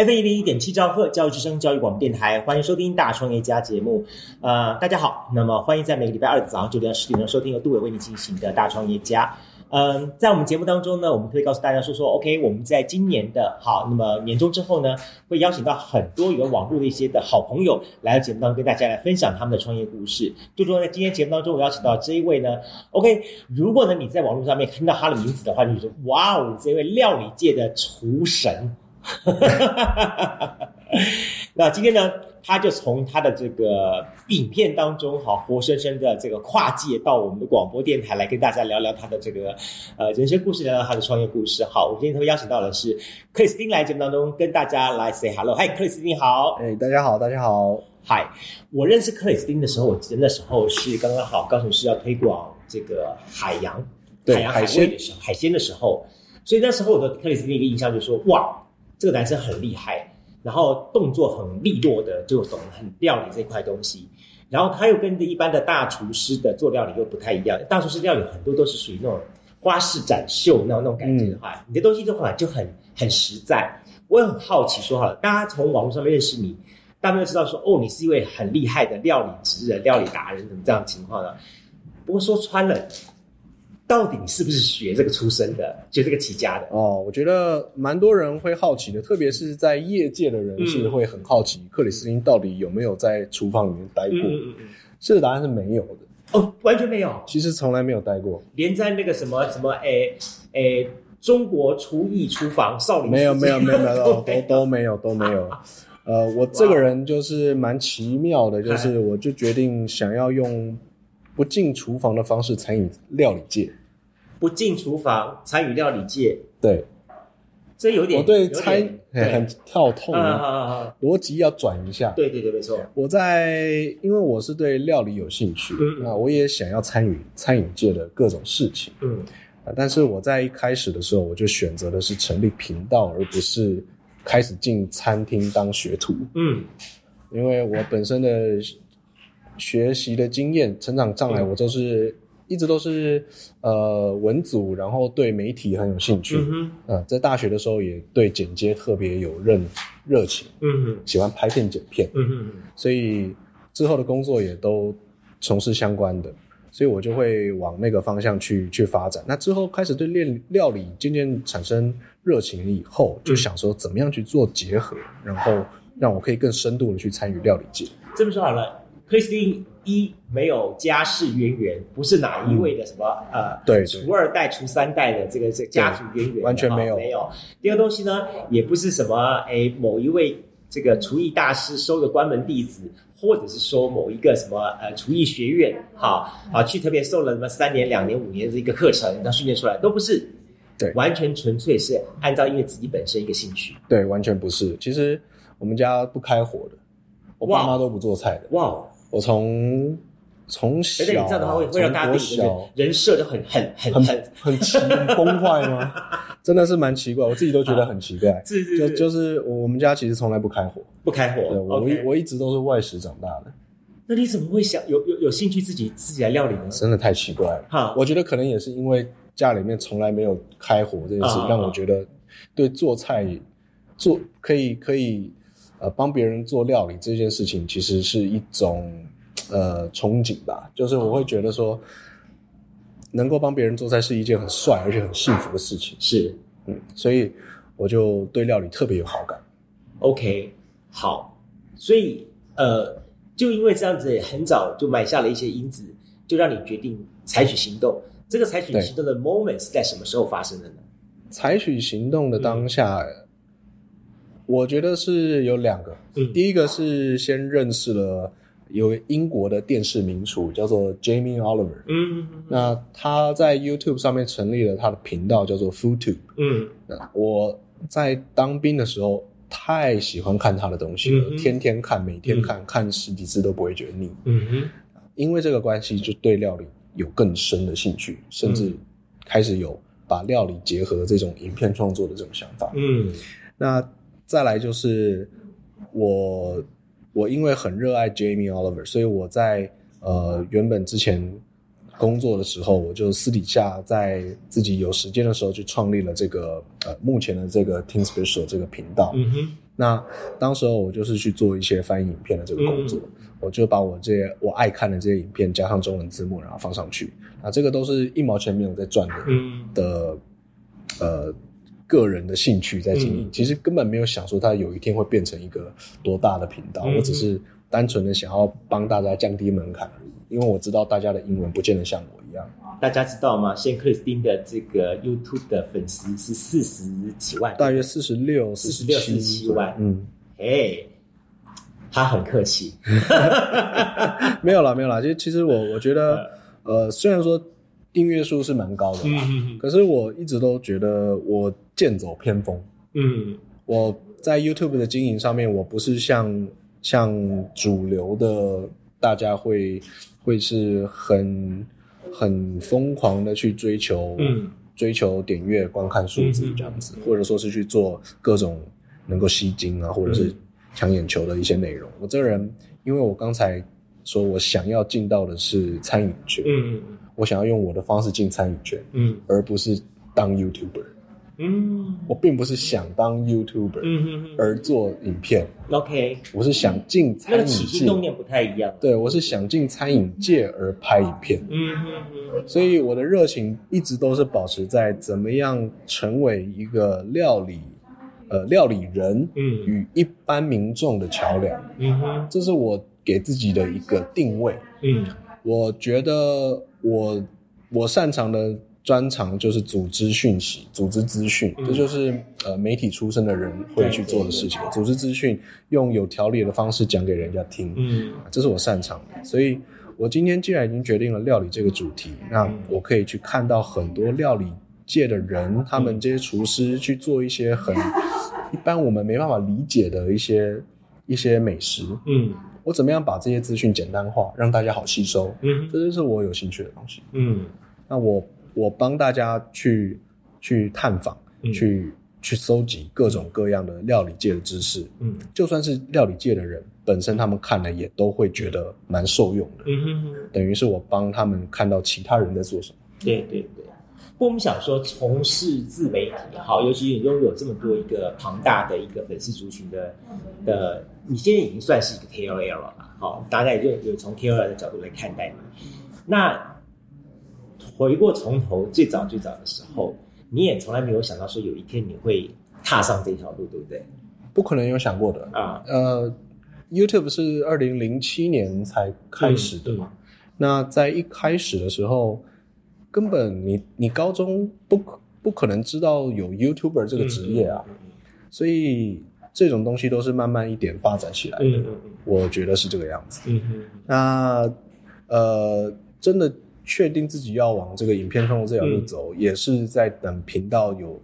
F 一零一点七兆赫教育之声教育广播电台，欢迎收听大创业家节目。呃，大家好，那么欢迎在每个礼拜二的早上九点到十点钟收听由杜伟为你进行的大创业家。嗯，在我们节目当中呢，我们可以告诉大家说说，OK，我们在今年的好，那么年终之后呢，会邀请到很多有网络的一些的好朋友来到节目当中，跟大家来分享他们的创业故事。就说在今天节目当中，我邀请到这一位呢，OK，如果呢你在网络上面看到他的名字的话，你就说哇哦，这位料理界的厨神。那今天呢？他就从他的这个影片当中，哈，活生生的这个跨界到我们的广播电台来跟大家聊聊他的这个呃人生故事，聊聊他的创业故事。好，我今天特别邀请到的是克里斯汀来节目当中跟大家来 say hello。嗨，克里斯汀好。哎，大家好，大家好。嗨，我认识克里斯汀的时候，我记得那时候是刚刚好，高雄市要推广这个海洋海洋海鲜的时候，海鲜的时候，所以那时候我的克里斯汀一个印象就是说，哇，这个男生很厉害。然后动作很利落的，就懂很料理这块东西。然后他又跟一般的大厨师的做料理又不太一样。大厨师料理很多都是属于那种花式展秀那种那种感觉的话，你的东西的话就很很实在。我也很好奇，说好了，大家从网络上面认识你，大家都知道说，哦，你是一位很厉害的料理职人、料理达人，怎么这样情况呢？不过说穿了。到底是不是学这个出身的，学这个起家的？哦，我觉得蛮多人会好奇的，特别是在业界的人是会很好奇，克里斯汀到底有没有在厨房里面待过？嗯嗯嗯，这个答案是没有的。哦，完全没有。其实从来没有待过，连在那个什么什么诶诶中国厨艺厨房少林没有没有没有没有都都没有都没有。呃，我这个人就是蛮奇妙的，就是我就决定想要用不进厨房的方式参与料理界。不进厨房参与料理界，对，这有点我对餐很跳痛啊，逻辑要转一下。对对对，没错。我在因为我是对料理有兴趣，那我也想要参与餐饮界的各种事情。嗯，但是我在一开始的时候，我就选择的是成立频道，而不是开始进餐厅当学徒。嗯，因为我本身的学习的经验、成长障碍，我都是。一直都是呃文组，然后对媒体很有兴趣。嗯哼，在大学的时候也对剪接特别有热热情。嗯哼，喜欢拍片剪片。嗯哼，所以之后的工作也都从事相关的，所以我就会往那个方向去去发展。那之后开始对练料理渐渐产生热情以后，就想说怎么样去做结合，然后让我可以更深度的去参与料理界。这么说好了。克里斯汀一没有家世渊源，不是哪一位的什么呃，对，厨二代、厨三代的这个这家族渊源，完全没有。没有。第二个东西呢，也不是什么哎某一位这个厨艺大师收的关门弟子，或者是说某一个什么呃厨艺学院，好啊去特别受了什么三年、两年、五年的一个课程，那训练出来都不是，对，完全纯粹是按照因为自己本身一个兴趣，对，完全不是。其实我们家不开火的，我爸妈都不做菜的，哇。我从从小，这样的话会会让大家对人设就很很很很很奇崩坏吗？真的是蛮奇怪，我自己都觉得很奇怪。是是，就就是我们家其实从来不开火，不开火。我我一直都是外食长大的。那你怎么会想有有有兴趣自己自己来料理呢？真的太奇怪了。哈，我觉得可能也是因为家里面从来没有开火这件事，让我觉得对做菜做可以可以。呃，帮别人做料理这件事情，其实是一种呃憧憬吧。就是我会觉得说，能够帮别人做菜是一件很帅而且很幸福的事情。是，嗯，所以我就对料理特别有好感。OK，好，所以呃，就因为这样子，很早就埋下了一些因子，就让你决定采取行动。这个采取行动的 moment 是在什么时候发生的呢？采取行动的当下。我觉得是有两个，第一个是先认识了有英国的电视名厨叫做 Jamie Oliver，嗯，那他在 YouTube 上面成立了他的频道叫做 FoodTube，嗯，我在当兵的时候太喜欢看他的东西了，天天看，每天看看十几次都不会觉得腻，嗯哼。因为这个关系，就对料理有更深的兴趣，甚至开始有把料理结合这种影片创作的这种想法。嗯，那再来就是我我因为很热爱 Jamie Oliver，所以我在呃原本之前工作的时候，我就私底下在自己有时间的时候，就创立了这个呃目前的这个 Team Special 这个频道。嗯哼，那当时候我就是去做一些翻译影片的这个工作，我就把我这些我爱看的这些影片加上中文字幕，然后放上去。啊，这个都是一毛钱没有在赚的，嗯的呃个人的兴趣在经营，嗯其实根本没有想说它有一天会变成一个多大的频道，嗯我只是单纯的想要帮大家降低门槛而已，因为我知道大家的英文不见得像我一样。大家知道吗？现在克里斯汀的这个 YouTube 的粉丝是四十几万，大约四十六、四十六、四十七万嗯，哎，他很客气，没有啦，没有啦。其实，其实我我觉得，呃，虽然说订阅数是蛮高的啦，嗯可是我一直都觉得我剑走偏锋。嗯。我在 YouTube 的经营上面，我不是像像主流的大家会会是很很疯狂的去追求，嗯。追求点阅、观看数字这样子，或者说是去做各种能够吸睛啊，或者是抢眼球的一些内容。我这个人，因为我刚才说我想要进到的是餐饮圈，嗯我想要用我的方式进餐饮圈，嗯。而不是当 YouTuber。嗯。我并不是想当 YouTuber，、嗯嗯而做影片，，OK，我是想进餐饮那个起心，动念不太一样，对我是想进餐饮界而拍影片，嗯嗯嗯。所以我的热情一直都是保持在怎么样成为一个料理，呃，料理人嗯。与一般民众的桥梁，嗯哼。这是我给自己的一个定位。嗯。我觉得我我擅长的专长就是组织讯息、组织资讯，嗯这就是呃媒体出身的人会去做的事情。组织资讯，用有条理的方式讲给人家听，嗯这是我擅长的。所以，我今天既然已经决定了料理这个主题，那我可以去看到很多料理界的人，他们这些厨师去做一些很一般我们没办法理解的一些一些美食。嗯我怎么样把这些资讯简单化，让大家好吸收？嗯这就是我有兴趣的东西。嗯那我我帮大家去去探访，嗯去去搜集各种各样的料理界的知识。嗯就算是料理界的人本身，他们看了也都会觉得蛮受用的。嗯哼。等于是我帮他们看到其他人在做什么。对对对，不过我们想说，从事自媒体好，尤其你拥有这么多一个庞大的一个粉丝族群的的，你现在已经算是一个 KOL 了嘛？好，大概就有从 KOL 的角度来看待嘛。那回过从头，最早最早的时候，你也从来没有想到说有一天你会踏上这条路，对不对？不可能有想过的。啊，呃，YouTube 是二零零七年才开始的嘛。那在一开始的时候，根本你你高中不可不可能知道有 YouTuber 这个职业啊，所以这种东西都是慢慢一点发展起来的。嗯嗯嗯我觉得是这个样子。嗯嗯那呃，真的确定自己要往这个影片创作这条路走，也是在等频道有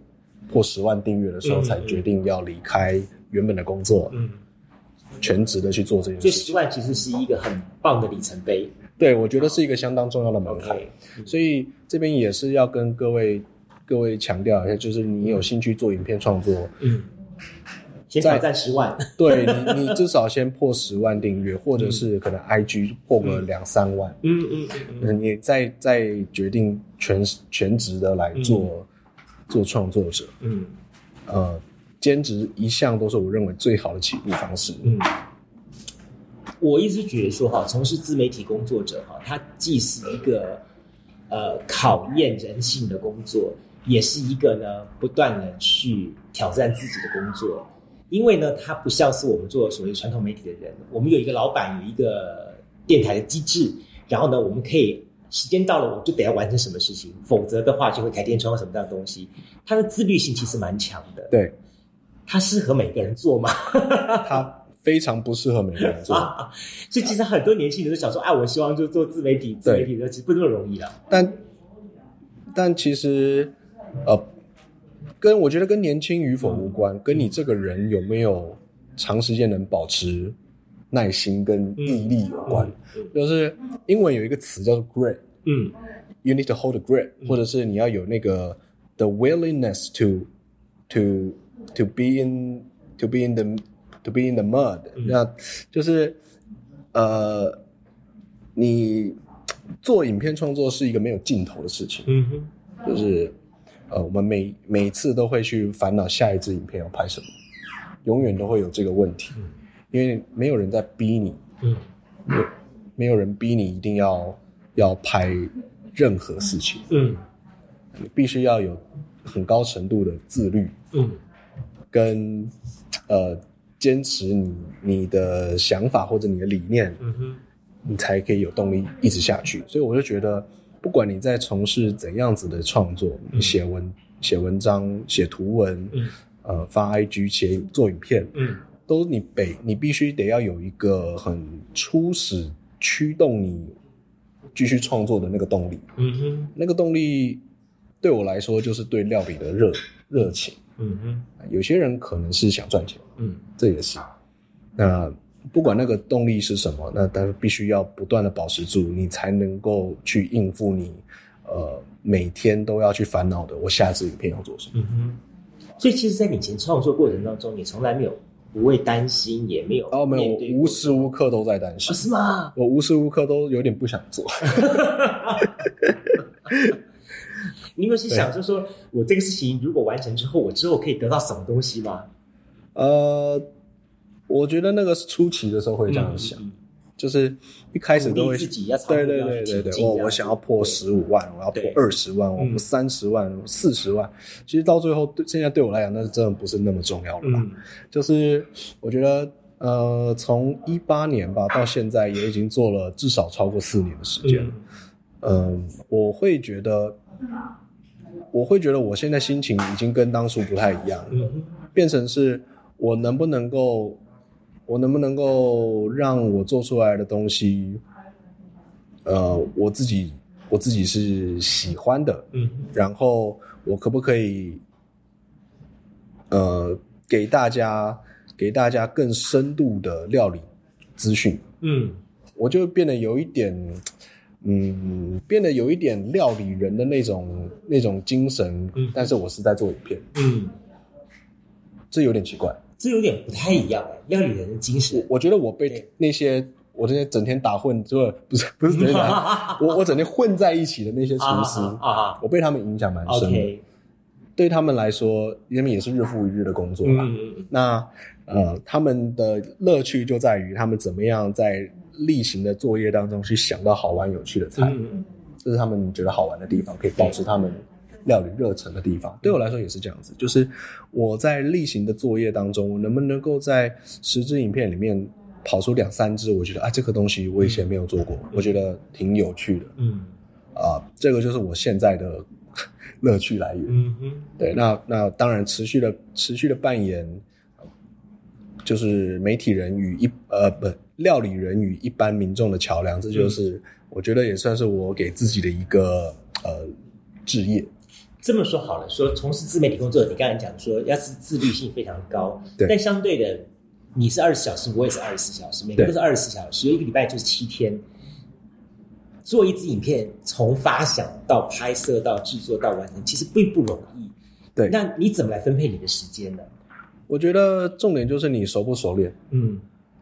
破十万订阅的时候，嗯才决定要离开原本的工作，嗯，全职的去做这件所以。十万其实是一个很棒的里程碑。对，我觉得是一个相当重要的门槛。所以这边也是要跟各位各位强调一下，就是你有兴趣做影片创作，嗯，先挑战十万。对你，你至少先破十万订阅，或者是可能 IG 破个两三万，嗯嗯嗯嗯嗯，你再再决定全全职的来做、做创作者，嗯呃，兼职一向都是我认为最好的起步方式。嗯。我一直觉得说哈，从事自媒体工作者哈，它既是一个呃考验人性的工作，也是一个呢不断的去挑战自己的工作。因为呢，它不像是我们做所谓传统媒体的人，我们有一个老板，有一个电台的机制，然后呢，我们可以时间到了，我就得要完成什么事情，否则的话就会开天窗什么这样的东西。它的自律性其实蛮强的，对，它适合每个人做吗？它非常不适合每个人做，啊，所以其实很多年轻人都想说，哎，我希望就做自媒体，自媒体的其实不那么容易了。但但其实呃，跟我觉得跟年轻与否无关，跟你这个人有没有长时间能保持耐心跟毅力有关。就是英文有一个词叫做 grit，嗯，you need to hold a grit，或者是你要有那个 the willingness to to to be in to be in the to be in the mud，那就是呃，你做影片创作是一个没有尽头的事情，嗯哼，就是呃，我们每每次都会去烦恼下一支影片要拍什么。永远都会有这个问题，因为没有人在逼你，嗯，没没有人逼你一定要要拍任何事情，嗯，你必须要有很高程度的自律，嗯，跟呃坚持你你的想法或者你的理念，嗯哼，你才可以有动力一直下去。所以我就觉得，不管你在从事怎样子的创作，写文写文章写图文，嗯。呃，发 IG 写做影片，嗯，都你得你必须得要有一个很初始驱动你继续创作的那个动力，嗯哼，那个动力对我来说就是对料理的热热情，嗯哼，有些人可能是想赚钱，嗯，这也是，那不管那个动力是什么，那但是必须要不断的保持住，你才能够去应付你呃每天都要去烦恼的我下一支影片要做什么，嗯哼。所以，其实，在你以前创作过程当中，你从来没有不会担心，也没有哦，没有，无时无刻都在担心，是吗？我无时无刻都有点不想做。你有没有去想，就说我这个事情如果完成之后，我之后可以得到什么东西吗？呃，我觉得那个是初期的时候会这样想。就是一开始都会对对对对对，我我想要破十五万，我要破二十万，我破三十万、四十万。其实到最后，对现在对我来讲，那真的不是那么重要了。就是我觉得，呃，从一八年吧到现在，也已经做了至少超过四年的时间了。嗯，我会觉得，我会觉得我现在心情已经跟当初不太一样了，变成是我能不能够。我能不能够让我做出来的东西，呃，我自己我自己是喜欢的，嗯，然后我可不可以，呃，给大家给大家更深度的料理资讯，嗯，我就变得有一点，嗯，变得有一点料理人的那种那种精神，嗯，但是我是在做影片，嗯，这有点奇怪。这有点不太一样哎，料理人的精神。我觉得我被那些我这些整天打混，就不是不是整天打，我我整天混在一起的那些厨师啊，我被他们影响蛮深的。对他们来说，因为也是日复一日的工作嘛。那呃，他们的乐趣就在于他们怎么样在例行的作业当中去想到好玩有趣的菜，这是他们觉得好玩的地方，可以保持他们。料理热忱的地方，对我来说也是这样子。就是我在例行的作业当中，我能不能够在十支影片里面跑出两三支？我觉得啊，这个东西我以前没有做过，我觉得挺有趣的。嗯，啊，这个就是我现在的 乐趣来源。嗯哼，对，那那当然持续的持续的扮演，就是媒体人与一呃不料理人与一般民众的桥梁，这就是我觉得也算是我给自己的一个呃置业。这么说好了，说从事自媒体工作，你刚才讲说要是自律性非常高，但相对的，你是二十四小时，我也是二十四小时，每个都是二十四小时，一个礼拜就是七天，做一支影片，从发想到拍摄到制作到完成，其实并不容易。对，那你怎么来分配你的时间呢？我觉得重点就是你熟不熟练。嗯，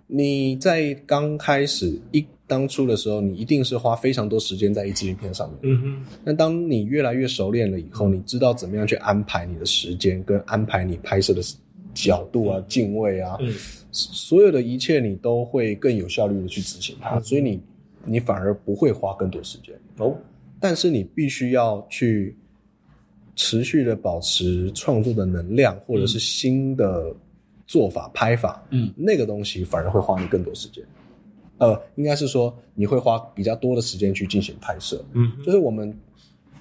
你在刚开始一。当初的时候，你一定是花非常多时间在一支影片上面。嗯哼。那当你越来越熟练了以后，你知道怎么样去安排你的时间，跟安排你拍摄的角度啊、镜位啊，所有的一切你都会更有效率的去执行它。所以你你反而不会花更多时间哦。但是你必须要去持续的保持创作的能量，或者是新的做法、拍法。嗯，那个东西反而会花你更多时间。呃，应该是说你会花比较多的时间去进行拍摄，嗯，就是我们，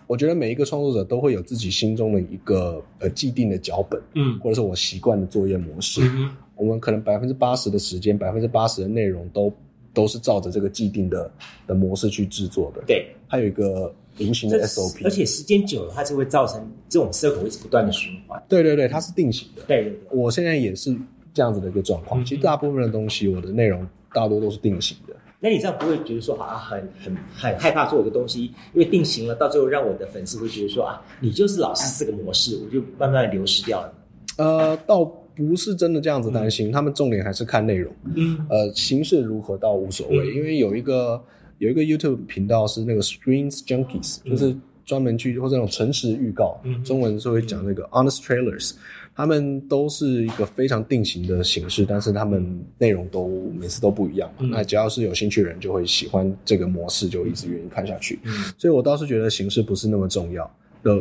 我觉得每一个创作者都会有自己心中的一个呃既定的脚本，嗯，或者是我习惯的作业模式，嗯，我们可能百分之八十的时间，百分之八十的内容都都是照着这个既定的的模式去制作的，对，它有一个平行的 SOP，而且时间久了，它就会造成这种社会一直不断的循环，对对对，它是定型的，对对对，我现在也是这样子的一个状况，其实大部分的东西我的内容。大多都是定型的。那你这样不会觉得说好像很很很害怕做一个东西，因为定型了，到最后让我的粉丝会觉得说啊，你就是老是这个模式，我就慢慢流失掉了。呃，倒不是真的这样子担心，他们重点还是看内容。嗯，呃，形式如何倒无所谓，因为有一个有一个 YouTube 频道是那个 Screens Junkies，就是专门去或者那种诚实预告，中文是会讲那个 Honest Trailers。他们都是一个非常定型的形式，但是他们内容都每次都不一样嘛。那只要是有兴趣的人，就会喜欢这个模式，就一直愿意看下去。所以我倒是觉得形式不是那么重要的，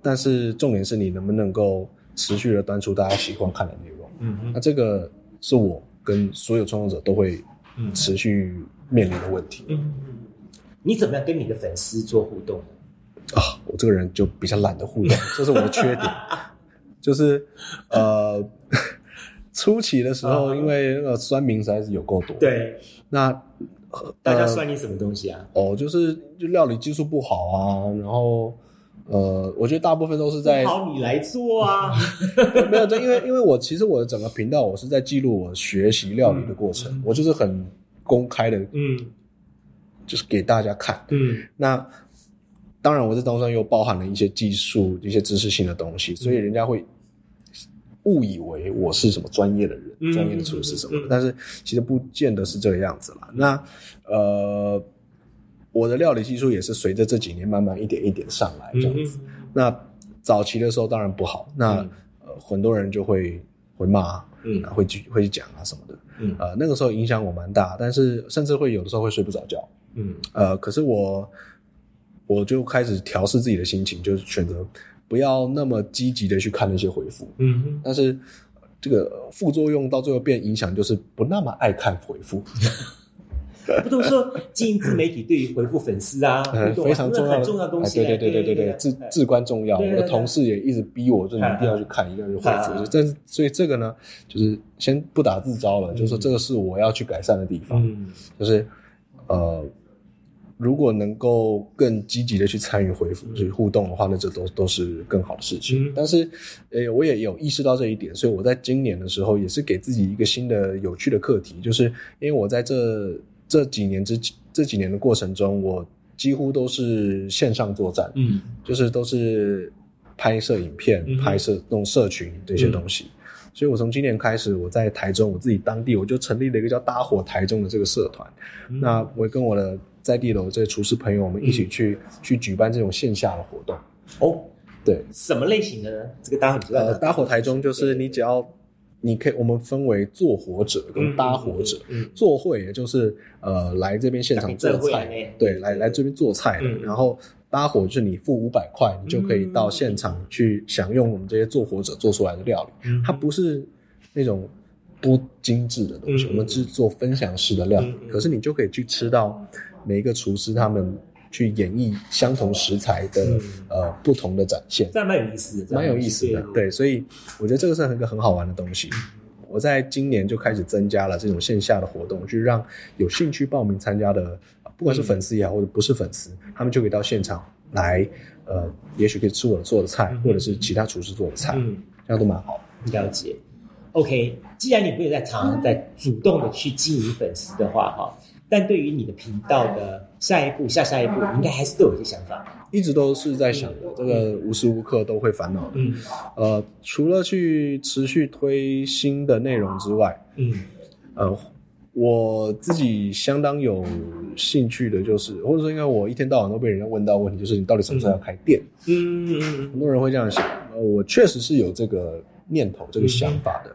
但是重点是你能不能够持续的端出大家喜欢看的内容。嗯那这个是我跟所有创作者都会持续面临的问题。嗯你怎么样跟你的粉丝做互动？啊，我这个人就比较懒得互动，这是我的缺点。就是，呃，初期的时候，因为那个酸民实在是有够多。对，那大家酸你什么东西啊？哦，就是就料理技术不好啊，然后呃，我觉得大部分都是在好你来做啊。没有，因为因为我其实我的整个频道，我是在记录我学习料理的过程，我就是很公开的，嗯，就是给大家看，嗯，那。当然，我这当中又包含了一些技术、一些知识性的东西，所以人家会误以为我是什么专业的人、专业的厨师什么。但是其实不见得是这个样子啦。那呃，我的料理技术也是随着这几年慢慢一点一点上来这样子。那早期的时候当然不好，那呃很多人就会会骂，嗯，会去会去讲啊什么的，嗯，呃那个时候影响我蛮大，但是甚至会有的时候会睡不着觉，嗯，呃可是我。我就开始调试自己的心情，就是选择不要那么积极的去看那些回复。嗯，但是这个副作用到最后变影响，就是不那么爱看回复。不都说经营自媒体对于回复粉丝啊，非常重要重要东西。对对对对对对，至至关重要。我的同事也一直逼我，就你一定要去看，一定要去回复。但是所以这个呢，就是先不打自招了，就是说这个是我要去改善的地方。嗯，就是呃。如果能够更积极的去参与回复、去互动的话，那这都都是更好的事情。但是，呃，我也有意识到这一点，所以我在今年的时候也是给自己一个新的有趣的课题，就是因为我在这这几年之这几年的过程中，我几乎都是线上作战，嗯，就是都是拍摄影片、拍摄弄社群这些东西。所以我从今年开始，我在台中，我自己当地我就成立了一个叫“搭伙台中”的这个社团。那我跟我的在地的这些厨师朋友，我们一起去去举办这种线下的活动。哦，对，什么类型的呢？这个搭伙呃，搭伙台中就是你只要你可以，我们分为做火者跟搭火者。做会也就是呃来这边现场做菜，对，来来这边做菜的。然后搭伙就是你付五百块，你就可以到现场去享用我们这些做火者做出来的料理。它不是那种。多精致的东西，我们是做分享式的料理，可是你就可以去吃到每一个厨师他们去演绎相同食材的呃不同的展现，这蛮有意思的，蛮有意思的。对，所以我觉得这个是一个很好玩的东西。我在今年就开始增加了这种线下的活动，去让有兴趣报名参加的，不管是粉丝也好，或者不是粉丝，他们就可以到现场来，呃，也许可以吃我做的菜，或者是其他厨师做的菜，这样都蛮好。了解。OK，既然你没有在常常在主动的去经营粉丝的话，哈，但对于你的频道的下一步、下下一步，应该还是都有一些想法。一直都是在想的，这个无时无刻都会烦恼的。嗯，呃，除了去持续推新的内容之外，嗯，呃，我自己相当有兴趣的就是，或者说，因为我一天到晚都被人家问到问题，就是你到底什么时候要开店？嗯嗯，很多人会这样想。呃，我确实是有这个念头、这个想法的。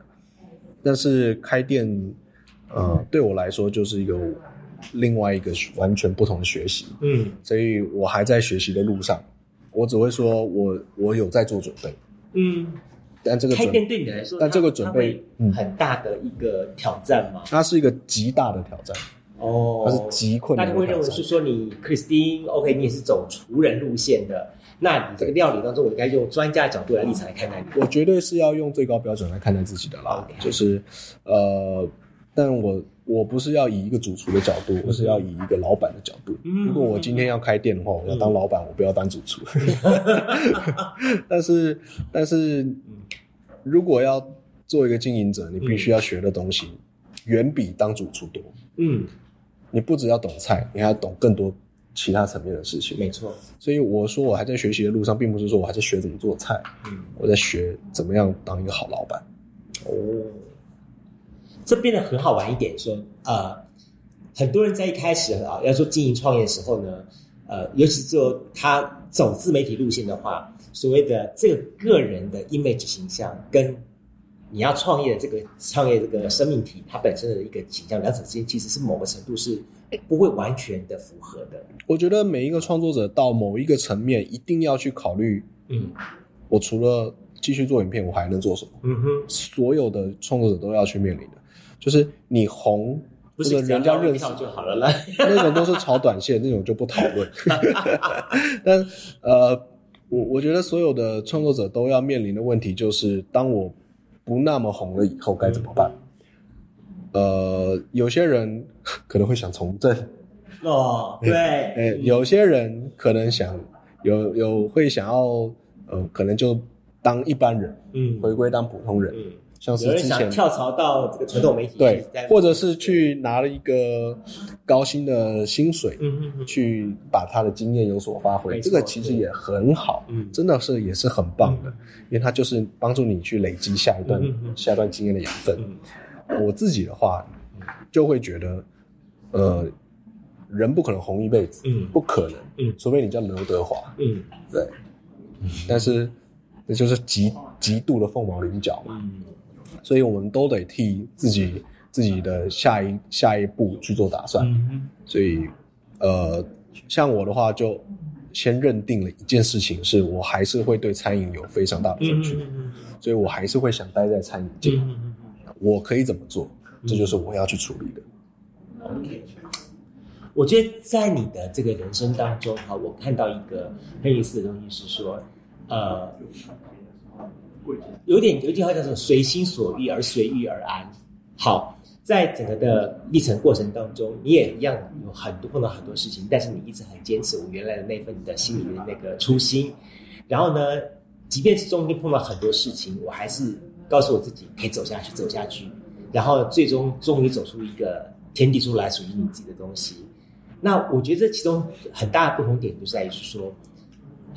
但是开店，呃，对我来说就是一个另外一个完全不同的学习，嗯，所以我还在学习的路上。我只会说我我有在做准备，嗯，但这个开店对你来说，但这个准备很大的一个挑战吗？它是一个极大的挑战。哦，它是极困难。大家会认为是说你 Christine，OK，你也是走厨人路线的，那你这个料理当中，我应该用专家角度来立场来看待你。我绝对是要用最高标准来看待自己的啦，就是，呃，但我我不是要以一个主厨的角度，我是要以一个老板的角度。如果我今天要开店的话，我要当老板，我不要当主厨。但是，但是，如果要做一个经营者，你必须要学的东西。远比当主厨多。嗯，你不只要懂菜，你还要懂更多其他层面的事情。没错，所以我说我还在学习的路上，并不是说我还在学怎么做菜。嗯，我在学怎么样当一个好老板。哦，这变得很好玩一点，说呃，很多人在一开始啊，要做经营创业的时候呢，呃，尤其做他走自媒体路线的话，所谓的这个个人的 image 形象跟。你要创业的这个创业这个生命体，它本身的一个形象，两者之间其实是某个程度是不会完全的符合的。我觉得每一个创作者到某一个层面，一定要去考虑，嗯，我除了继续做影片，我还能做什么？嗯哼，所有的创作者都要去面临的，就是你红不是人家认识就好了啦，那种都是炒短线，那种就不讨论。但呃，我我觉得所有的创作者都要面临的问题就是，当我。不那么红了以后该怎么办？呃，有些人可能会想从政哦，对，哎，有些人可能想有有会想要呃，可能就当一般人，嗯，回归当普通人，嗯。像是之前跳槽到这个传统媒体，对，或者是去拿了一个高薪的薪水，嗯嗯，去把他的经验有所发挥，这个其实也很好，嗯，真的是也是很棒的，因为他就是帮助你去累积下一段下一段经验的养分。我自己的话，就会觉得，呃，人不可能红一辈子，嗯，不可能，嗯，除非你叫刘德华，嗯，对，但是那就是极极度的凤毛麟角嘛，嗯。所以我们都得替自己自己的下一下一步去做打算。所以，呃，像我的话，就先认定了一件事情，是我还是会对餐饮有非常大的兴趣，所以我还是会想待在餐饮界。我可以怎么做？这就是我要去处理的。OK，我觉得在你的这个人生当中，哈，我看到一个很有意思的东西是说，呃。有点有一句话叫做“随心所欲而随遇而安”。好，在整个的历程过程当中，你也一样有很多碰到很多事情，但是你一直很坚持我原来的那份的心里的那个初心。然后呢，即便是中间碰到很多事情，我还是告诉我自己可以走下去，走下去。然后最终终于走出一个天地出来属于你自己的东西。那我觉得这其中很大的不同点就在于是说。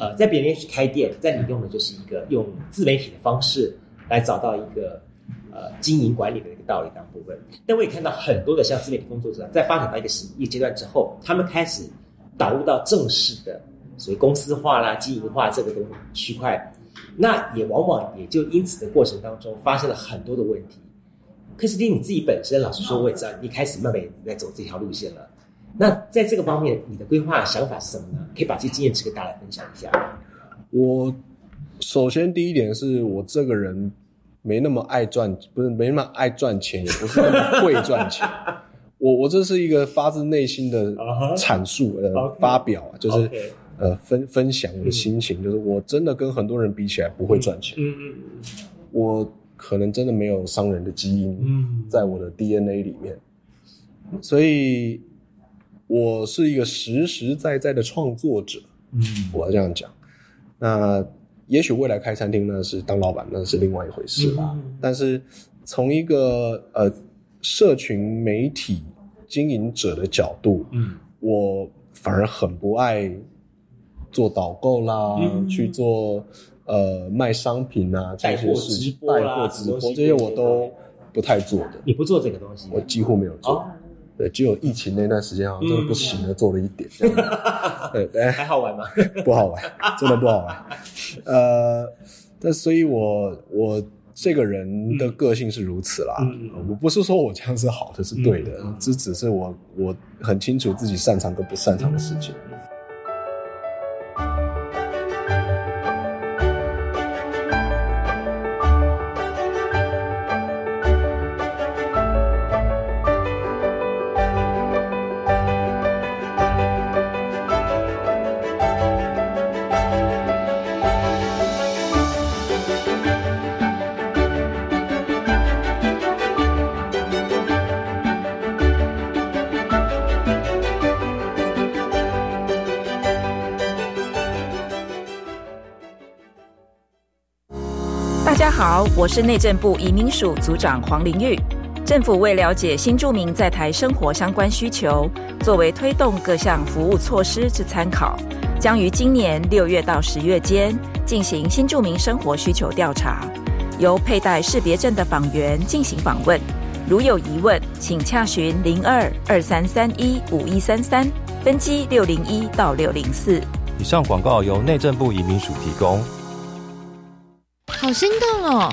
呃，在别人去开店，在你用的就是一个用自媒体的方式来找到一个呃经营管理的一个道理当部分。但我也看到很多的像自媒体工作者，在发展到一个时一阶段之后，他们开始导入到正式的所谓公司化啦、经营化这个东区块，那也往往也就因此的过程当中发生了很多的问题。克斯汀你自己本身，老实说，我也知道你开始慢慢在走这条路线了。那在这个方面，你的规划想法是什么呢？可以把这些经验值跟大家分享一下。我首先第一点是我这个人没那么爱赚，不是没那么爱赚钱，也不是那么会赚钱。我我这是一个发自内心的阐述呃发表啊，就是呃分分享我的心情，就是我真的跟很多人比起来不会赚钱。嗯嗯嗯，我可能真的没有商人的基因，嗯，在我的 DNA 里面，所以。我是一个实实在在的创作者，嗯，我要这样讲。那也许未来开餐厅呢，是当老板，那是另外一回事啦。但是从一个呃社群媒体经营者的角度，嗯，我反而很不爱做导购啦，去做呃卖商品啊这些事情，带货直播这些我都不太做的。你不做这个东西，我几乎没有做。对，只有疫情那段时间好像真的不行了，做了一点。对，还好玩吗？不好玩，真的不好玩。呃，但所以，我我这个人的个性是如此啦。我不是说我这样是好的，是对的，这只是我我很清楚自己擅长跟不擅长的事情。是内政部移民署组长黄玲玉。政府为了解新住民在台生活相关需求，作为推动各项服务措施之参考，将于今年六月到十月间进行新住民生活需求调查，由佩戴识别证的访员进行访问。如有疑问，请洽询零二二三三一五一三三分机六零一到六零四。以上广告由内政部移民署提供。好心动哦！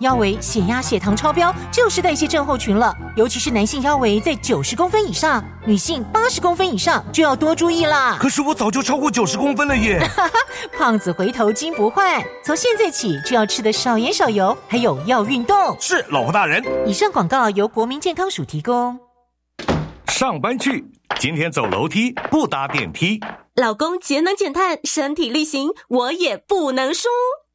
腰围、血压、血糖超标，就是代谢症候群了。尤其是男性腰围在九十公分以上，女性八十公分以上就要多注意啦。可是我早就超过九十公分了耶！胖子回头金不换，从现在起就要吃的少盐少油，还有要运动。是，老婆大人。以上广告由国民健康署提供。上班去，今天走楼梯不搭电梯。老公节能减碳，身体力行，我也不能输。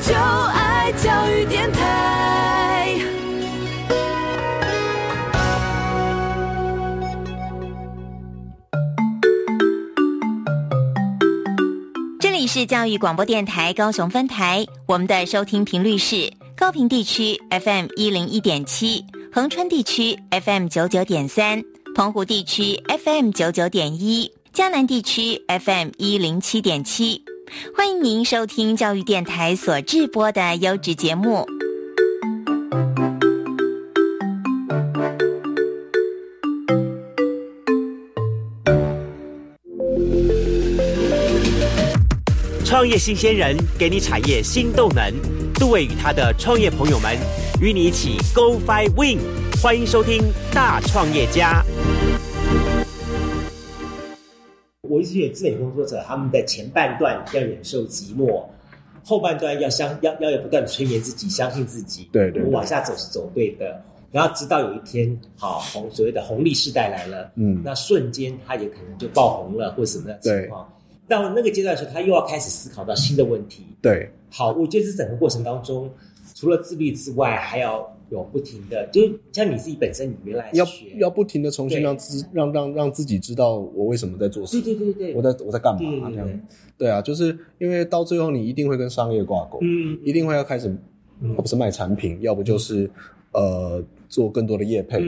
就爱教育电台这里是教育广播电台高雄分台，我们的收听频率是高平地区 FM 一零一点七，恒春地区 FM 九九点三，澎湖地区 FM 九九点一，江南地区 FM 一零七点七。欢迎您收听教育电台所制播的优质节目。创业新鲜人给你产业新动能，杜伟与他的创业朋友们与你一起 Go Fly Win，欢迎收听大创业家。我一直觉得自美工作者他们的前半段要忍受寂寞，后半段要相要要有不断催眠自己，相信自己，对对，往下走是走对的。然后直到有一天，好红所谓的红利时代来了，嗯，那瞬间他也可能就爆红了，或什么的情况。到那个阶段的时候，他又要开始思考到新的问题。对，好，我觉得这整个过程当中，除了自律之外，还要有不停的，就像你自己本身，你原来要要不停的重新让自让让让自己知道我为什么在做事。对对对对，我在我在干嘛？这样对啊，就是因为到最后你一定会跟商业挂钩，嗯，一定会要开始，要不是卖产品，要不就是呃做更多的业配。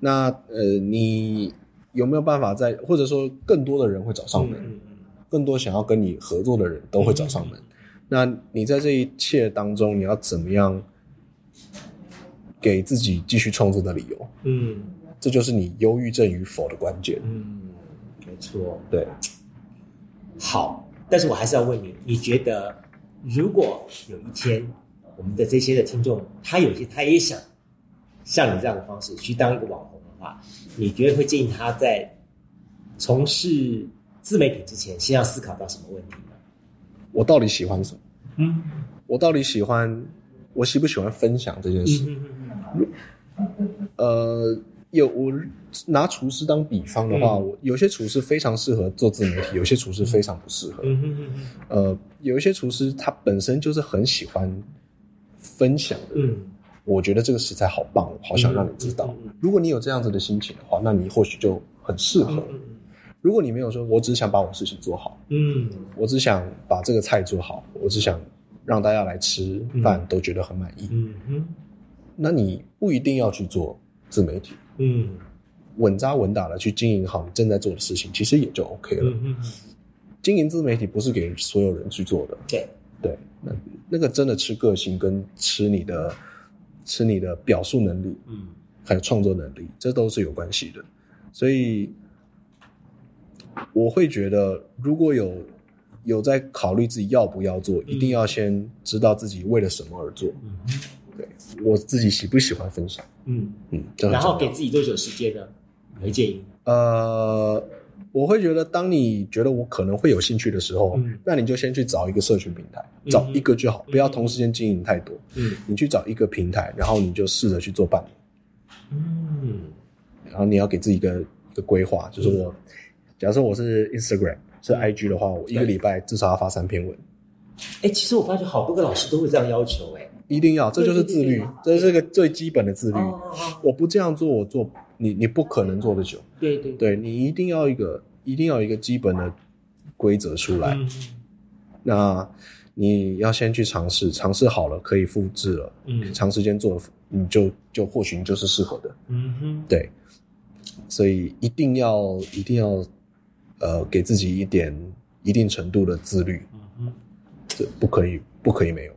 那呃，你有没有办法在，或者说更多的人会找上门？更多想要跟你合作的人都会找上门，那你在这一切当中，你要怎么样给自己继续创作的理由？嗯，这就是你忧郁症与否的关键。嗯，没错，对。好，但是我还是要问你，你觉得如果有一天我们的这些的听众，他有些他也想像你这样的方式去当一个网红的话，你觉得会建议他在从事？自媒体之前，先要思考到什么问题呢？我到底喜欢什么？嗯，我到底喜欢，我喜不喜欢分享这件事？呃，有我拿厨师当比方的话，我有些厨师非常适合做自媒体，有些厨师非常不适合。呃，有一些厨师他本身就是很喜欢分享的。嗯，我觉得这个食材好棒，好想让你知道。如果你有这样子的心情的话，那你或许就很适合。如果你没有说，我只想把我事情做好，嗯，我只想把这个菜做好，我只想让大家来吃饭都觉得很满意，嗯哼，那你不一定要去做自媒体，嗯，稳扎稳打的去经营好你正在做的事情，其实也就 OK 了。嗯嗯嗯，经营自媒体不是给所有人去做的，对。对，那那个真的吃个性跟吃你的吃你的表述能力，嗯，还有创作能力，这都是有关系的。所以我会觉得，如果有有在考虑自己要不要做，一定要先知道自己为了什么而做。嗯对我自己喜不喜欢分享？嗯嗯，然后给自己多久时间呢？你会建议？呃，我会觉得，当你觉得我可能会有兴趣的时候，嗯那你就先去找一个社群平台，嗯找一个就好，不要同时间经营太多。嗯你去找一个平台，然后你就试着去做半年，嗯然后你要给自己一个一个规划，就是我，假如说我是 Instagram 是 IG 的话，我一个礼拜至少要发三篇文，哎，其实我发觉好多个老师都会这样要求，哎，一定要，这就是自律，这是个最基本的自律。哦哦哦我不这样做，我做你你不可能做得久。对对对你一定要一个一定要一个基本的规则出来。嗯那你要先去尝试，尝试好了可以复制了，嗯长时间做，你就就或许你就是适合的。嗯哼，对，所以一定要一定要呃给自己一点一定程度的自律。这不可以不可以没有。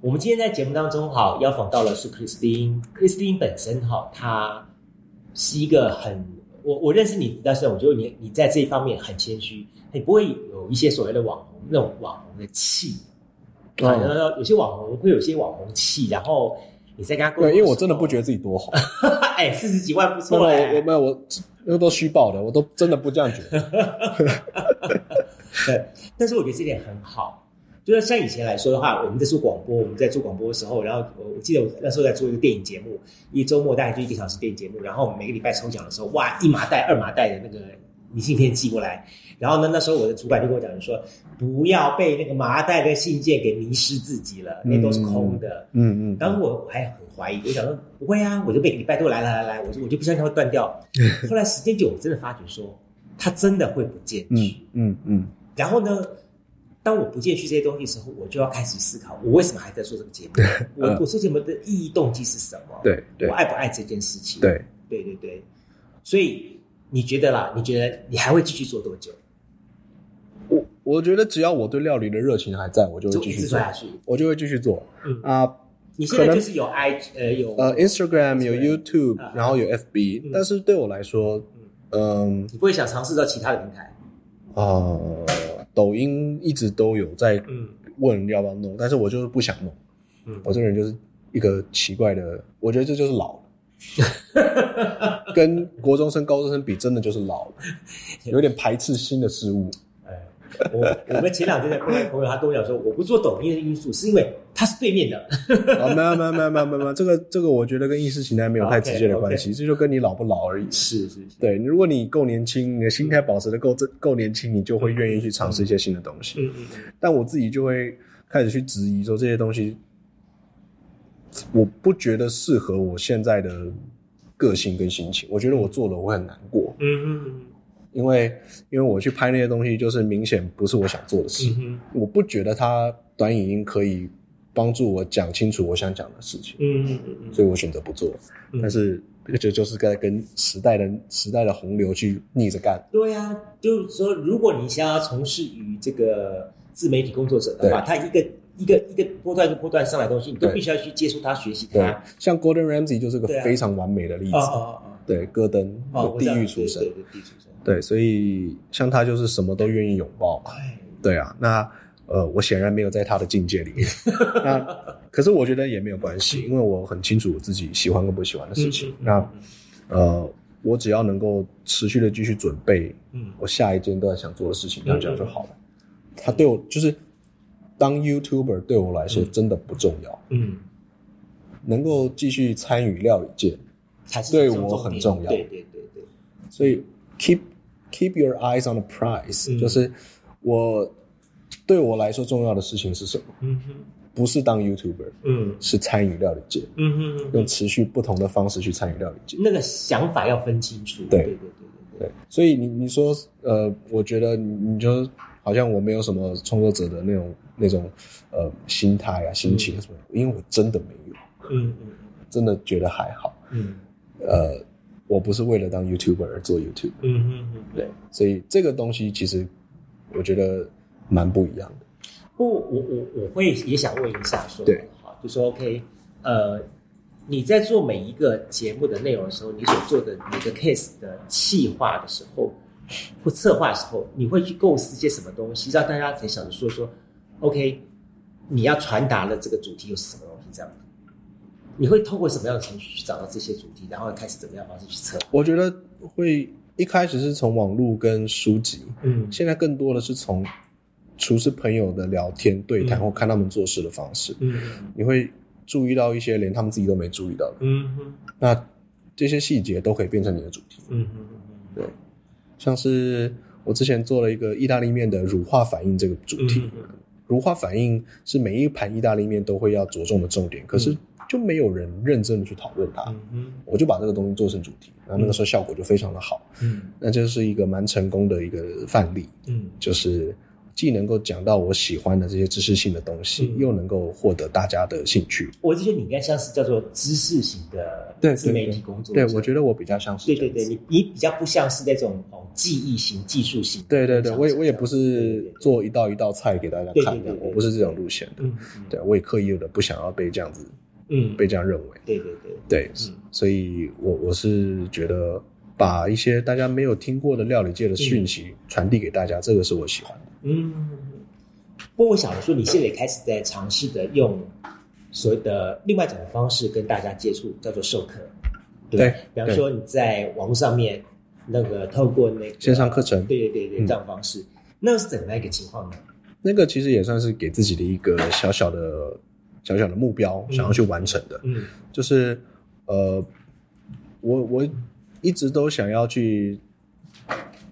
我们今天在节目当中哈，邀访到的是克里斯汀。克里斯汀本身哈，她是一个很我我认识你，但是我觉得你你在这一方面很谦虚，你不会有一些所谓的网红那种网红的气。哦啊，有些网红会有些网红气，然后你在跟他沟通对，因为我真的不觉得自己多好，哎，四十几万不错哎、我没有我那个都虚报的，我都真的不这样觉得。对，但是我觉得这点很好，就是像以前来说的话，我们在做广播，我们在做广播的时候，然后我我记得我那时候在做一个电影节目，一周末大概就一个小时电影节目，然后每个礼拜抽奖的时候，哇，一麻袋、二麻袋的那个明信片寄过来，然后呢，那时候我的主管就跟我讲说，不要被那个麻袋跟信件给迷失自己了，那都是空的。嗯嗯，然后我我还很怀疑，我想说不会啊，我就每个礼拜都来来来来，我就我就不相信它会断掉。后来时间久，我真的发觉说，它真的会不见去。嗯嗯嗯，然后呢，当我不见去这些东西的时候，我就要开始思考，我为什么还在做这个节目？我我做节目的意义动机是什么？对对我爱不爱这件事情？对对对对，所以你觉得啦？你觉得你还会继续做多久？我我觉得只要我对料理的热情还在，我就会继续做下去。我就会继续做。嗯啊，你现在就是有 i 呃有呃 Instagram 有 YouTube，啊然后有 FB，但是对我来说，嗯你不会想尝试到其他的平台？呃，抖音一直都有在嗯问要不要弄，但是我就是不想弄。嗯我这个人就是一个奇怪的，我觉得这就是老了，跟国中生、高中生比，真的就是老了，有点排斥新的事物。哎，我我们前两天在碰到朋友，他跟我讲说，我不做抖音的因素是因为他是对面的。啊，没有没有没有没有没有这个这个我觉得跟意识形态没有太直接的关系这就跟你老不老而已。是是是，对，如果你够年轻，你的心态保持的够够年轻，你就会愿意去尝试一些新的东西。嗯，但我自己就会开始去质疑说这些东西，我不觉得适合我现在的个性跟心情。我觉得我做了我会很难过，嗯嗯因为因为我去拍那些东西，就是明显不是我想做的事。嗯我不觉得它短影音可以帮助我讲清楚我想讲的事情，嗯嗯嗯嗯，所以我选择不做。嗯但是这个就就是在跟时代的时代的洪流去逆着干。对呀、就是说，如果你想要从事于这个自媒体工作者的话，他一个一个一个波段一个波段上来的东西，你都必须要去接触它、学习对它。，像 Gordon Ramsay 就是个非常完美的例子。对，戈登地狱出身，对所以像他就是什么都愿意拥抱对啊，那呃，我显然没有在他的境界里面。那可是我觉得也没有关系，因为我很清楚我自己喜欢跟不喜欢的事情。嗯嗯嗯那呃，我只要能够持续的继续准备，嗯我下一阶段想做的事情，这样这样就好了。他对我就是当 YouTuber 对我来说真的不重要，嗯，能够继续参与料理界才是对我很重要。对对对对，所以 keep keep your eyes on the prize，、嗯就是我对我来说重要的事情是什么？嗯哼，不是当 YouTuber，嗯是参与料理界，嗯哼嗯用持续不同的方式去参与料理界。那个想法要分清楚。对对对对对对，所以你你说呃，我觉得你你就好像我没有什么创作者的那种那种呃心态啊、心情什么，因为我真的没有，嗯嗯真的觉得还好。嗯呃，我不是为了当 YouTuber 而做 YouTube。嗯嗯嗯，对，所以这个东西其实我觉得蛮不一样的。不，我我我会也想问一下，说对，好，就说 OK，呃，你在做每一个节目的内容的时候，你所做的每个 case 的企划的时候，或策划的时候，你会去构思一些什么东西，让大家才想着说说 OK，你要传达的这个主题又是什么东西？这样，你会透过什么样的程序去找到这些主题，然后开始怎么样方式去测？我觉得会一开始是从网络跟书籍，嗯，现在更多的是从。厨师朋友的聊天对谈，或看他们做事的方式，嗯，你会注意到一些连他们自己都没注意到的，嗯那这些细节都可以变成你的主题，嗯对，像是我之前做了一个意大利面的乳化反应这个主题，乳化反应是每一盘意大利面都会要着重的重点，可是就没有人认真的去讨论它，嗯我就把这个东西做成主题，然后那个时候效果就非常的好，嗯，那这是一个蛮成功的一个范例，嗯，就是。既能够讲到我喜欢的这些知识性的东西，又能够获得大家的兴趣。我就觉得你应该像是叫做知识型的自媒体工作对，我觉得我比较像是。对对对，你你比较不像是那种哦记忆型、技术型。对对对，我也我也不是做一道一道菜给大家看的，我不是这种路线的。对，我也刻意的不想要被这样子，嗯，被这样认为。对对对对，所以我我是觉得把一些大家没有听过的料理界的讯息传递给大家，这个是我喜欢的。嗯，不过我想说，你现在也开始在尝试的用所谓的另外一种方式跟大家接触，叫做授课。对，比方说你在网络上面那个透过那个线上课程，对对对对，这样方式，那是怎么样一个情况呢？那个其实也算是给自己的一个小小的小小的目标，想要去完成的。嗯，就是呃，我我一直都想要去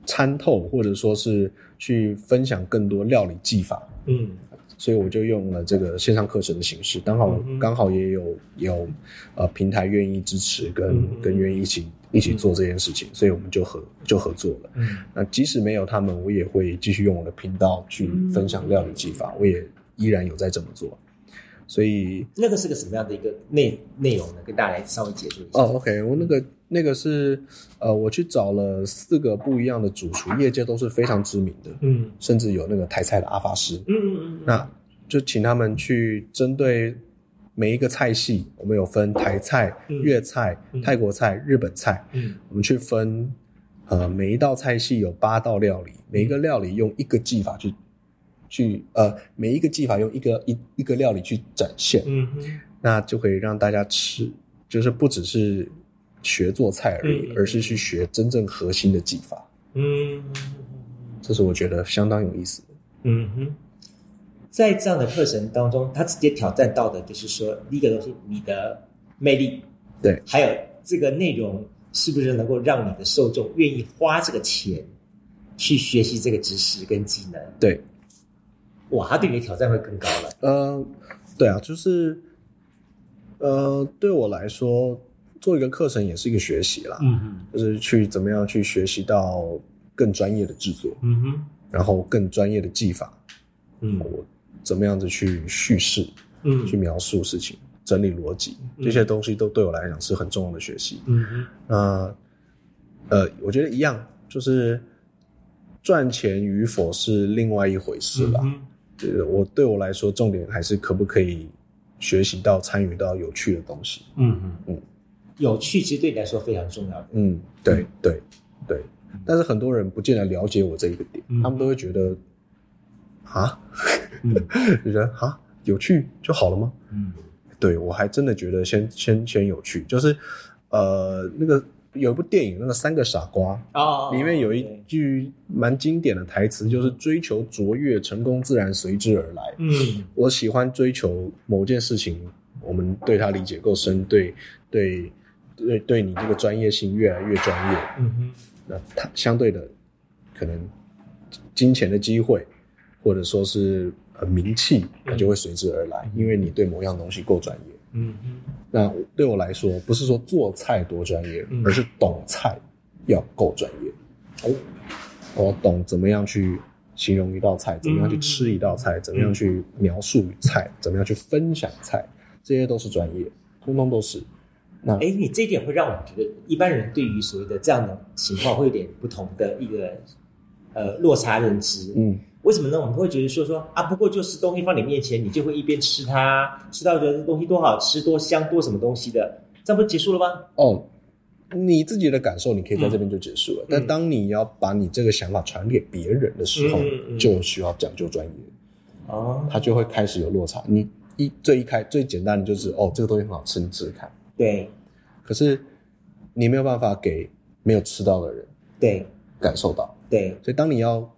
参透，或者说是。去分享更多料理技法，嗯，所以我就用了这个线上课程的形式，刚好刚好也有有呃平台愿意支持跟跟愿意一起一起做这件事情，所以我们就合就合作了。嗯，那即使没有他们，我也会继续用我的频道去分享料理技法，我也依然有在这么做。所以那个是个什么样的一个内内容呢？跟大家来稍微解释一下。哦，OK，我那个那个是呃，我去找了四个不一样的主厨，业界都是非常知名的，嗯，甚至有那个台菜的阿发师，嗯嗯嗯，那就请他们去针对每一个菜系，我们有分台菜、粤菜、泰国菜、日本菜，嗯，我们去分呃每一道菜系有八道料理，每一个料理用一个技法去。去呃，每一个技法用一个一一个料理去展现，嗯，那就可以让大家吃，就是不只是学做菜而已，而是去学真正核心的技法，嗯，这是我觉得相当有意思的，嗯哼，在这样的课程当中，他直接挑战到的就是说，第一个东西，你的魅力，对，还有这个内容是不是能够让你的受众愿意花这个钱去学习这个知识跟技能，对。哇，他对你的挑战会更高了。呃，对啊，就是，呃，对我来说，做一个课程也是一个学习啦。嗯哼，就是去怎么样去学习到更专业的制作。嗯哼，然后更专业的技法。嗯，我怎么样子去叙事？嗯，去描述事情，整理逻辑，这些东西都对我来讲是很重要的学习。嗯哼，那，呃，我觉得一样，就是赚钱与否是另外一回事吧。对，我对我来说，重点还是可不可以学习到、参与到有趣的东西。嗯嗯嗯，有趣其实对你来说非常重要的。嗯，对对对。但是很多人不见得了解我这一个点，他们都会觉得啊，就觉得啊，有趣就好了吗？嗯，对我还真的觉得先先先有趣，就是呃那个。有一部电影，那个三个傻瓜哦，里面有一句蛮经典的台词，就是追求卓越，成功自然随之而来。嗯，我喜欢追求某件事情，我们对它理解够深，对对对，对你这个专业性越来越专业。嗯哼，那它相对的可能金钱的机会，或者说是呃名气，它就会随之而来，因为你对某样东西够专业。嗯哼，那对我来说，不是说做菜多专业，嗯而是懂菜要够专业。哦，我懂怎么样去形容一道菜，怎么样去吃一道菜，怎么样去描述菜，怎么样去分享菜，这些都是专业，通通都是。那哎，你这一点会让我们觉得一般人对于所谓的这样的情况会有点不同的一个呃落差认知。嗯，为什么呢？我们会觉得说说啊，不过就是东西放你面前，你就会一边吃它，吃到觉得这东西多好吃、多香、多什么东西的，这样不结束了吗？哦，你自己的感受你可以在这边就结束了。但当你要把你这个想法传给别人的时候，就需要讲究专业。哦，他就会开始有落差。你一最一开最简单的就是哦，这个东西很好吃，你试试看。对。可是你没有办法给没有吃到的人对感受到对，所以当你要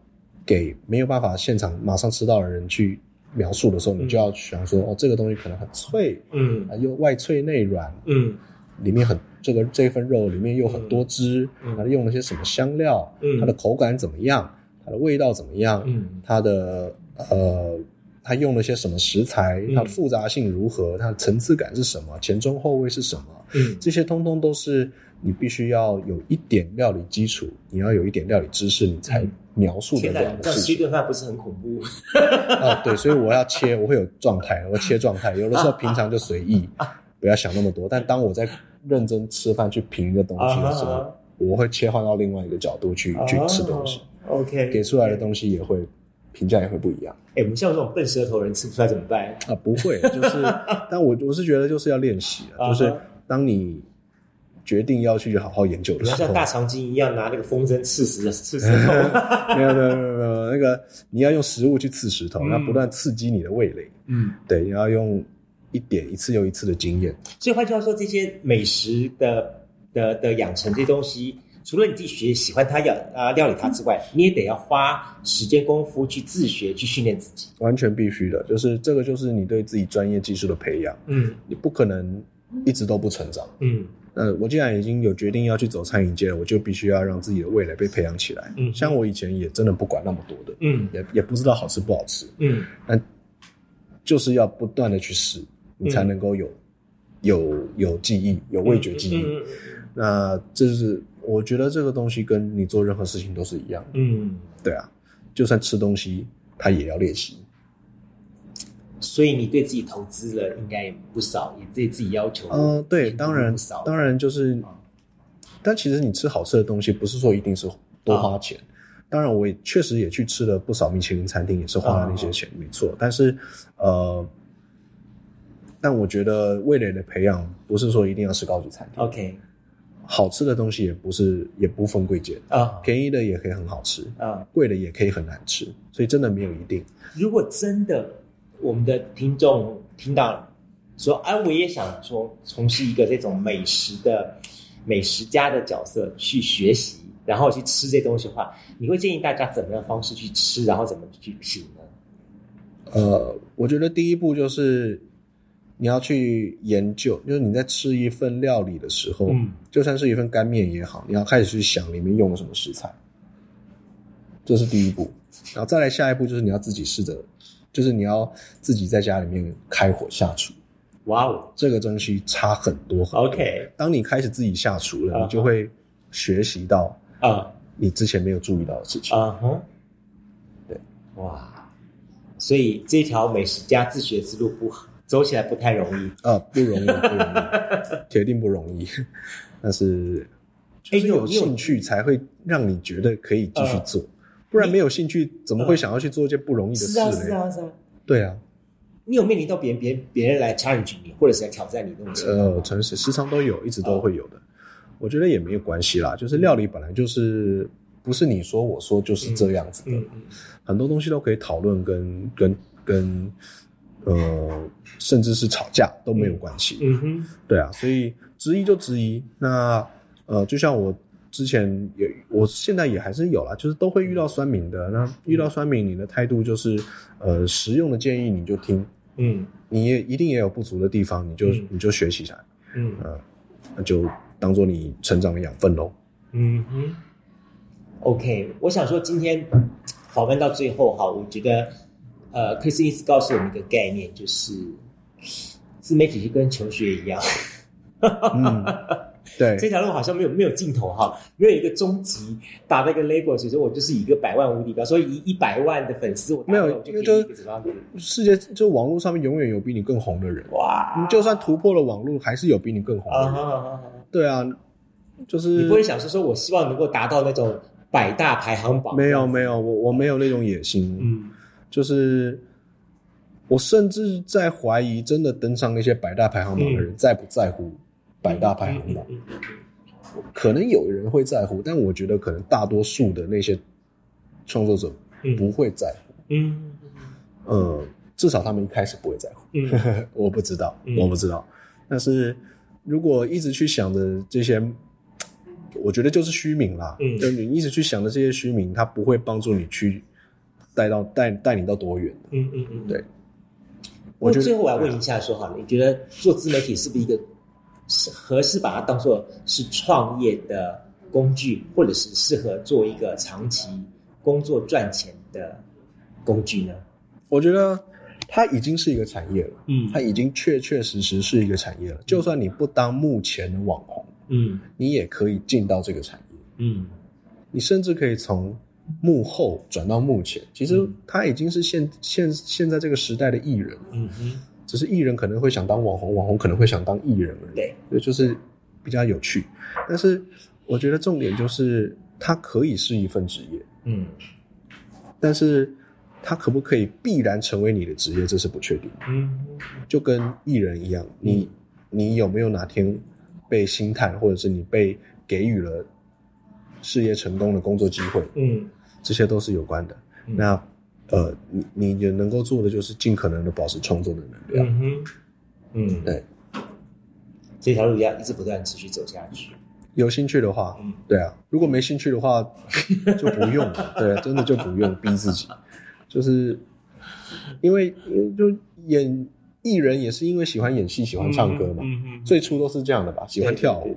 给没有办法现场马上吃到的人去描述的时候，你就要想说哦，这个东西可能很脆，嗯，又外脆内软，嗯，里面很这个这份肉里面又很多汁，它用了些什么香料，嗯，它的口感怎么样，它的味道怎么样，嗯，它的呃。它用了些什么食材？它的复杂性如何？它的层次感是什么？前中后味是什么？嗯，这些通通都是你必须要有一点料理基础，你要有一点料理知识，你才描述得了的事情。吃顿饭不是很恐怖？啊，对，所以我要切，我会有状态，我切状态。有的时候平常就随意，不要想那么多。但当我在认真吃饭去评一个东西的时候，我会切换到另外一个角度去去吃东西。OK，给出来的东西也会。评价也会不一样。哎，我们像这种笨舌头人吃不出来怎么办？啊，不会，就是，但我我是觉得就是要练习啊，就是当你决定要去好好研究的时候，像大长今一样拿那个风筝刺石的 刺石头，没有没有没有没有，那个你要用食物去刺石头，要不断刺激你的味蕾。嗯，对，你要用一点一次又一次的经验。所以换句话说，这些美食的的的养成这些东西。除了你自己学喜欢它要啊料理它之外，你也得要花时间功夫去自学去训练自己，完全必须的。就是这个，就是你对自己专业技术的培养。嗯，你不可能一直都不成长。嗯，呃，我既然已经有决定要去走餐饮界了，我就必须要让自己的味蕾被培养起来。嗯，像我以前也真的不管那么多的，嗯，也也不知道好吃不好吃。嗯，但就是要不断的去试，你才能够有有有记忆，有味觉记忆。那这是。我觉得这个东西跟你做任何事情都是一样的。嗯，对啊，就算吃东西，它也要练习。所以你对自己投资了应该也不少，也对自己要求。嗯，对，当然，当然就是，但其实你吃好吃的东西，不是说一定是多花钱。当然，我也确实也去吃了不少米其林餐厅，也是花了那些钱，没错。但是，呃，但我觉得味蕾的培养不是说一定要吃高级餐厅。OK。好吃的东西也不是也不分贵贱啊，便宜的也可以很好吃啊，贵的也可以很难吃，所以真的没有一定。如果真的我们的听众听到了说，哎，我也想说从事一个这种美食的美食家的角色去学习，然后去吃这东西的话，你会建议大家怎么样方式去吃，然后怎么去品呢？呃，我觉得第一步就是。你要去研究，就是你在吃一份料理的时候，嗯，就算是一份干面也好，你要开始去想里面用了什么食材，这是第一步。然后再来下一步就是你要自己试着，就是你要自己在家里面开火下厨。哇哦，这个东西差很多。很多 OK，当你开始自己下厨了，你就会学习到啊，你之前没有注意到的事情。啊哼，对，哇，所以这条美食家自学之路不。走起来不太容易啊，不容易，不容易，铁定不容易。但是，就是有兴趣才会让你觉得可以继续做，不然没有兴趣怎么会想要去做一件不容易的事呢？是啊，是啊，对啊。你有面临到别人、别人、别人来 challenge 你，或者是来挑战你那种情况？呃，诚实时常都有，一直都会有的。我觉得也没有关系啦，就是料理本来就是不是你说我说就是这样子的，很多东西都可以讨论，跟跟跟。呃，甚至是吵架都没有关系。嗯哼，对啊，所以质疑就质疑。那呃，就像我之前也，我现在也还是有啦，就是都会遇到酸民的。那遇到酸民，你的态度就是，呃，实用的建议你就听。嗯，你也一定也有不足的地方，你就你就学习起来。嗯，呃，那就当做你成长的养分喽。嗯哼，OK，我想说今天访问到最后哈，我觉得。呃，克里斯蒂斯告诉我们一个概念，就是自媒体就跟求学一样，对，这条路好像没有没有尽头哈，没有一个终极打那个 label，所以说我就是一个百万无敌标，所以一一百万的粉丝我没有，因为就世界就网络上面永远有比你更红的人哇，你就算突破了网络，还是有比你更红的人。对啊，就是你不会想说说我希望能够达到那种百大排行榜？没有没有，我我没有那种野心。嗯，就是我甚至在怀疑，真的登上那些百大排行榜的人在不在乎百大排行榜？可能有人会在乎，但我觉得可能大多数的那些创作者不会在乎。嗯嗯，至少他们一开始不会在乎。我不知道，我不知道，但是。如果一直去想着这些，我觉得就是虚名啦。嗯，就你一直去想的这些虚名，它不会帮助你去带到带带你到多远。嗯嗯嗯，对。我最后我要问一下，说哈，你觉得做自媒体是不是一个是合适把它当做是创业的工具，或者是适合做一个长期工作赚钱的工具呢？我觉得。它已经是一个产业了，嗯，它已经确确实实是一个产业了。就算你不当目前的网红，嗯，你也可以进到这个产业，嗯，你甚至可以从幕后转到幕前。其实他已经是现现现在这个时代的艺人，嗯哼，只是艺人可能会想当网红，网红可能会想当艺人而已，就是比较有趣。但是我觉得重点就是它可以是一份职业，嗯，但是。它可不可以必然成为你的职业？这是不确定。嗯，就跟艺人一样，你你有没有哪天被星探，或者是你被给予了事业成功的工作机会？嗯，这些都是有关的。那呃，你你也能够做的就是尽可能的保持创作的能量。嗯哼，嗯，对，这条路要一直不断持续走下去。有兴趣的话，嗯，对啊，如果没兴趣的话，就不用了。对，真的就不用逼自己。就是因为就演艺人也是因为喜欢演戏喜欢唱歌嘛，最初都是这样的吧，喜欢跳舞，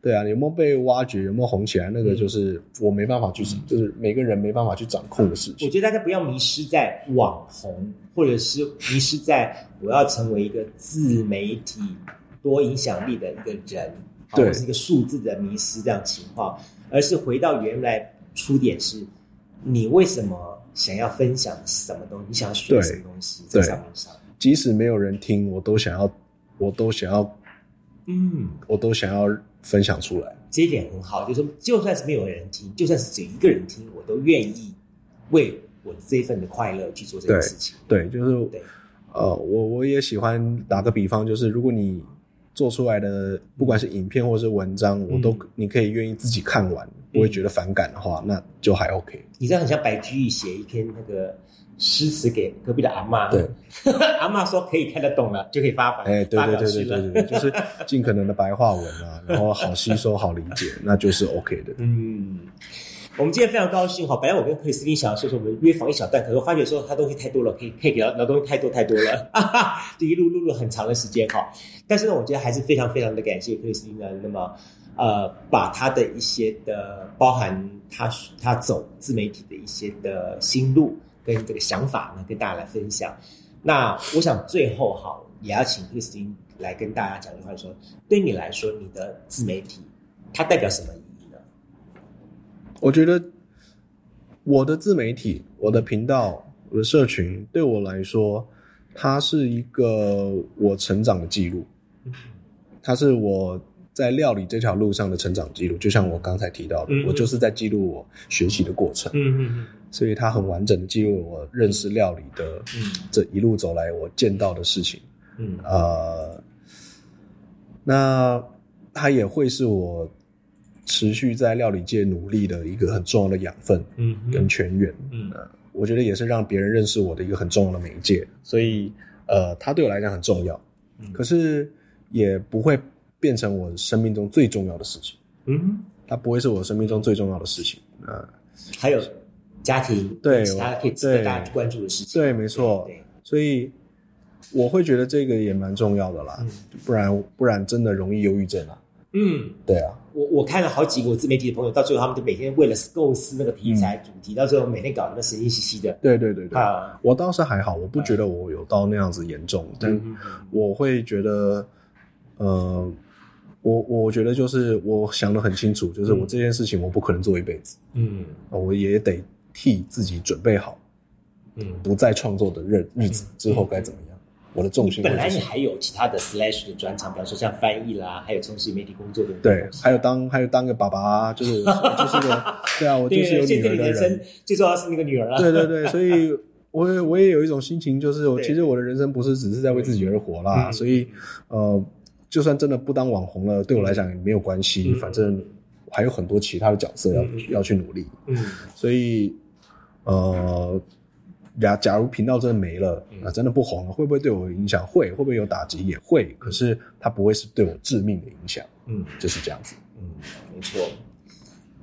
对啊，有没有被挖掘，有没有红起来，那个就是我没办法去，就是每个人没办法去掌控的事情。我觉得大家不要迷失在网红，或者是迷失在我要成为一个自媒体多影响力的一个人，对，是一个数字的迷失这样情况，而是回到原来出点是，你为什么？想要分享什么东西？你想要学什么东西？在上面上，即使没有人听，我都想要，我都想要，嗯，我都想要分享出来。这一点很好，就是就算是没有人听，就算是只有一个人听，我都愿意为我这一份的快乐去做这件事情。对，就是，呃，我我也喜欢打个比方，就是如果你。做出来的不管是影片或是文章，我都你可以愿意自己看完，不会觉得反感的话，那就还 OK。你这样很像白居易写一篇那个诗词给隔壁的阿妈，对，阿妈说可以看得懂了，就可以发版。哎，对对对对对对，就是尽可能的白话文啊，然后好吸收、好理解，那就是 OK 的。嗯。我们今天非常高兴哈！本来我跟克里斯汀想要说说我们约访一小段，可是我发觉说他东西太多了，可以可以聊聊东西太多太多了，哈哈，就一路录了很长的时间哈。但是呢，我觉得还是非常非常的感谢克里斯汀呢，那么呃，把他的一些的包含他他走自媒体的一些的心路跟这个想法呢，跟大家来分享。那我想最后哈，也要请克里斯汀来跟大家讲一句话，说对你来说，你的自媒体它代表什么？我觉得我的自媒体、我的频道、我的社群，对我来说，它是一个我成长的记录。它是我在料理这条路上的成长记录，就像我刚才提到的，我就是在记录我学习的过程。嗯嗯嗯。所以它很完整的记录我认识料理的这一路走来我见到的事情。嗯。呃，那它也会是我。持续在料理界努力的一个很重要的养分，嗯，跟泉源，嗯，我觉得也是让别人认识我的一个很重要的媒介，所以，呃，它对我来讲很重要，可是也不会变成我生命中最重要的事情，嗯，它不会是我生命中最重要的事情，啊，还有家庭，对，其他可以值得大家关注的事情，对，没错，对所以我会觉得这个也蛮重要的啦，不然不然真的容易忧郁症啊。嗯，对啊，我我看了好几个我自媒体的朋友，到最后他们都每天为了构思那个题材主题，到最后每天搞得神经兮兮的。对对对对，啊，我倒是还好，我不觉得我有到那样子严重，但我会觉得，呃，我我觉得就是我想的很清楚，就是我这件事情我不可能做一辈子，嗯，我也得替自己准备好，嗯，不再创作的日日子之后该怎么样。我的重心本来你还有其他的 slash 的专长，比方说像翻译啦，还有从事媒体工作的。对，还有当还有当个爸爸，就是 就是个对啊，我就是有女儿的人。生最重要是那个女儿啊。对对对，所以 我我也有一种心情，就是我其实我的人生不是只是在为自己而活啦，所以呃，就算真的不当网红了，对我来讲也没有关系，反正还有很多其他的角色要要去努力。嗯，所以呃。假假如频道真的没了，啊，真的不红了，会不会对我有影响？会，会不会有打击？也会。可是它不会是对我致命的影响。嗯，就是这样子。嗯，没错。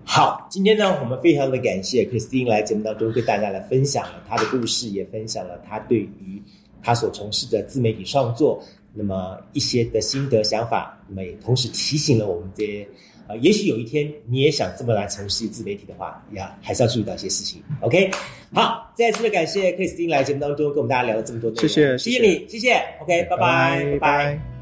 好，今天呢，我们非常的感谢 Christine 来节目当中跟大家来分享了她的故事，也分享了她对于她所从事的自媒体创作那么一些的心得想法，那么也同时提醒了我们这些。啊，也许有一天你也想这么来从事自媒体的话，呀，还是要注意到一些事情。OK，好，再次的感谢克里斯汀来节目当中跟我们大家聊了这么多内容，谢谢，谢谢你，谢谢。OK，拜拜，拜拜。